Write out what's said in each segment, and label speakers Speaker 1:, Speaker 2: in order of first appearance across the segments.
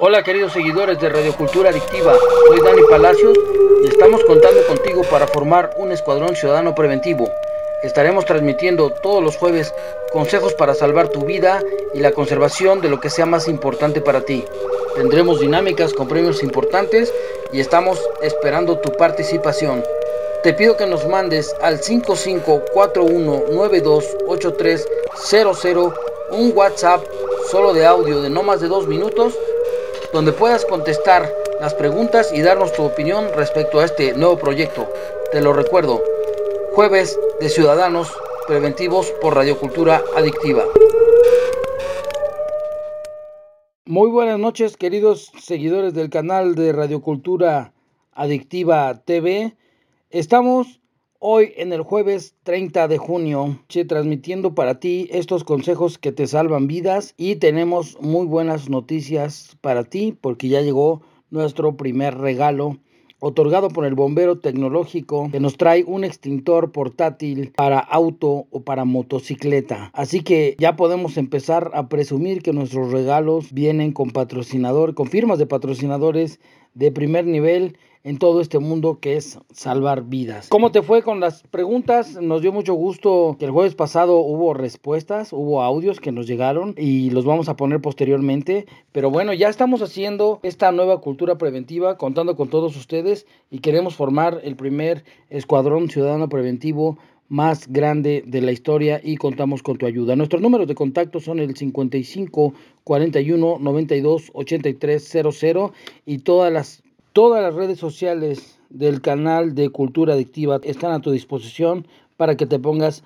Speaker 1: Hola queridos seguidores de Radio Cultura Adictiva, soy Dani Palacios y estamos contando contigo para formar un escuadrón ciudadano preventivo. Estaremos transmitiendo todos los jueves consejos para salvar tu vida y la conservación de lo que sea más importante para ti. Tendremos dinámicas con premios importantes y estamos esperando tu participación. Te pido que nos mandes al 5541928300 un WhatsApp solo de audio de no más de dos minutos donde puedas contestar las preguntas y darnos tu opinión respecto a este nuevo proyecto. Te lo recuerdo, jueves de Ciudadanos Preventivos por Radiocultura Adictiva. Muy buenas noches queridos seguidores del canal de Radiocultura Adictiva TV. Estamos Hoy en el jueves 30 de junio, transmitiendo para ti estos consejos que te salvan vidas y tenemos muy buenas noticias para ti porque ya llegó nuestro primer regalo otorgado por el bombero tecnológico que nos trae un extintor portátil para auto o para motocicleta. Así que ya podemos empezar a presumir que nuestros regalos vienen con patrocinador, con firmas de patrocinadores de primer nivel en todo este mundo que es salvar vidas. ¿Cómo te fue con las preguntas? Nos dio mucho gusto que el jueves pasado hubo respuestas, hubo audios que nos llegaron y los vamos a poner posteriormente. Pero bueno, ya estamos haciendo esta nueva cultura preventiva, contando con todos ustedes y queremos formar el primer escuadrón ciudadano preventivo más grande de la historia y contamos con tu ayuda. Nuestros números de contacto son el 55 41 92 83 00 y todas las Todas las redes sociales del canal de Cultura Adictiva están a tu disposición para que te pongas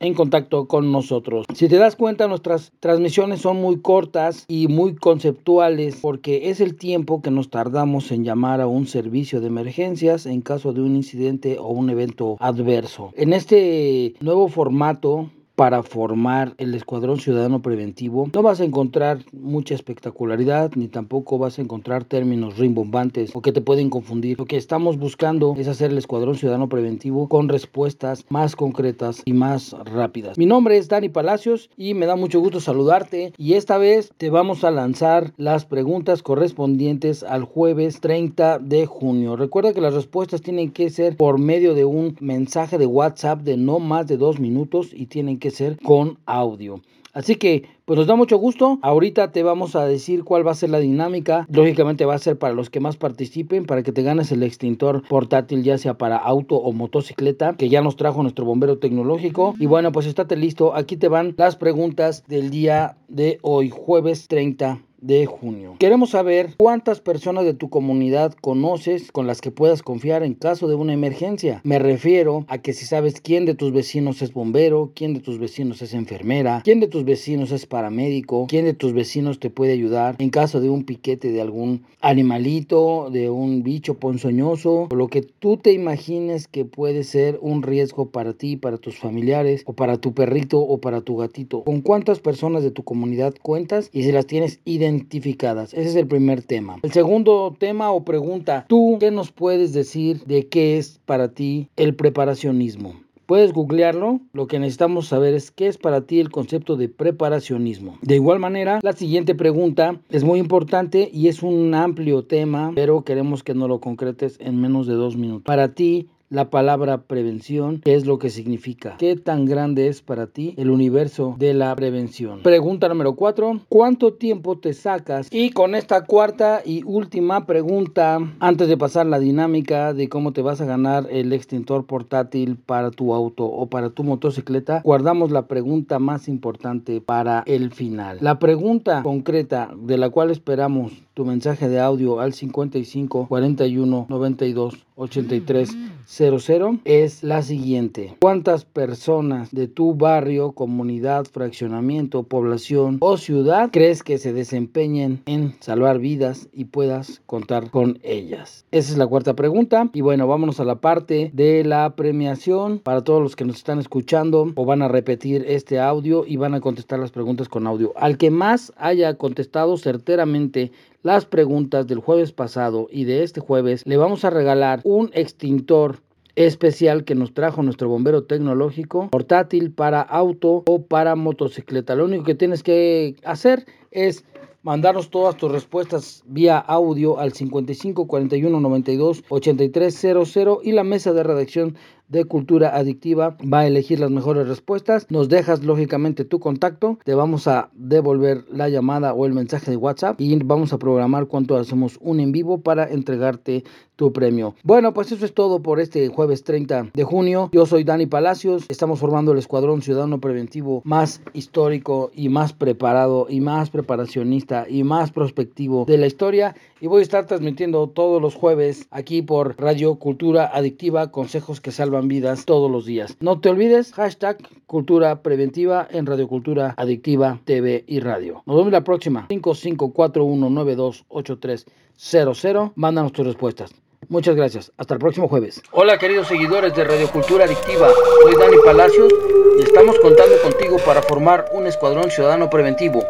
Speaker 1: en contacto con nosotros. Si te das cuenta, nuestras transmisiones son muy cortas y muy conceptuales porque es el tiempo que nos tardamos en llamar a un servicio de emergencias en caso de un incidente o un evento adverso. En este nuevo formato para formar el Escuadrón Ciudadano Preventivo, no vas a encontrar mucha espectacularidad ni tampoco vas a encontrar términos rimbombantes o que te pueden confundir. Lo que estamos buscando es hacer el Escuadrón Ciudadano Preventivo con respuestas más concretas y más rápidas. Mi nombre es Dani Palacios y me da mucho gusto saludarte y esta vez te vamos a lanzar las preguntas correspondientes al jueves 30 de junio. Recuerda que las respuestas tienen que ser por medio de un mensaje de WhatsApp de no más de dos minutos y tienen que ser con audio. Así que, pues nos da mucho gusto. Ahorita te vamos a decir cuál va a ser la dinámica. Lógicamente va a ser para los que más participen, para que te ganes el extintor portátil, ya sea para auto o motocicleta, que ya nos trajo nuestro bombero tecnológico. Y bueno, pues estate listo. Aquí te van las preguntas del día de hoy, jueves 30 de junio. Queremos saber cuántas personas de tu comunidad conoces con las que puedas confiar en caso de una emergencia. Me refiero a que si sabes quién de tus vecinos es bombero, quién de tus vecinos es enfermera, quién de tus vecinos es paramédico, quién de tus vecinos te puede ayudar en caso de un piquete de algún animalito, de un bicho ponzoñoso, o lo que tú te imagines que puede ser un riesgo para ti, para tus familiares, o para tu perrito o para tu gatito. ¿Con cuántas personas de tu comunidad cuentas y si las tienes identificadas? Identificadas. Ese es el primer tema. El segundo tema o pregunta, ¿tú qué nos puedes decir de qué es para ti el preparacionismo? Puedes googlearlo. Lo que necesitamos saber es qué es para ti el concepto de preparacionismo. De igual manera, la siguiente pregunta es muy importante y es un amplio tema, pero queremos que no lo concretes en menos de dos minutos. Para ti, la palabra prevención, qué es lo que significa, qué tan grande es para ti el universo de la prevención. Pregunta número cuatro, ¿cuánto tiempo te sacas? Y con esta cuarta y última pregunta, antes de pasar la dinámica de cómo te vas a ganar el extintor portátil para tu auto o para tu motocicleta, guardamos la pregunta más importante para el final. La pregunta concreta de la cual esperamos tu mensaje de audio al 55 41 92 83 00 es la siguiente. ¿Cuántas personas de tu barrio, comunidad, fraccionamiento, población o ciudad crees que se desempeñen en salvar vidas y puedas contar con ellas? Esa es la cuarta pregunta. Y bueno, vámonos a la parte de la premiación para todos los que nos están escuchando o van a repetir este audio y van a contestar las preguntas con audio. Al que más haya contestado certeramente las preguntas del jueves pasado y de este jueves, le vamos a regalar un extintor especial que nos trajo nuestro bombero tecnológico, portátil para auto o para motocicleta. Lo único que tienes que hacer es mandarnos todas tus respuestas vía audio al 55 41 92 83 00 y la mesa de redacción de Cultura Adictiva va a elegir las mejores respuestas. Nos dejas lógicamente tu contacto, te vamos a devolver la llamada o el mensaje de WhatsApp y vamos a programar cuánto hacemos un en vivo para entregarte tu premio. Bueno, pues eso es todo por este jueves 30 de junio. Yo soy Dani Palacios, estamos formando el Escuadrón Ciudadano Preventivo más histórico y más preparado y más preparacionista y más prospectivo de la historia y voy a estar transmitiendo todos los jueves aquí por Radio Cultura Adictiva, consejos que salvan vidas todos los días. No te olvides, hashtag Cultura Preventiva en Radio Cultura Adictiva TV y Radio. Nos vemos la próxima. 5541928300. Mándanos tus respuestas. Muchas gracias. Hasta el próximo jueves. Hola queridos seguidores de Radio Cultura Adictiva. Soy Dani Palacios y estamos contando contigo para formar un escuadrón ciudadano preventivo.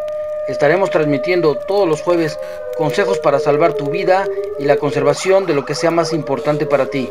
Speaker 1: Estaremos transmitiendo todos los jueves consejos para salvar tu vida y la conservación de lo que sea más importante para ti.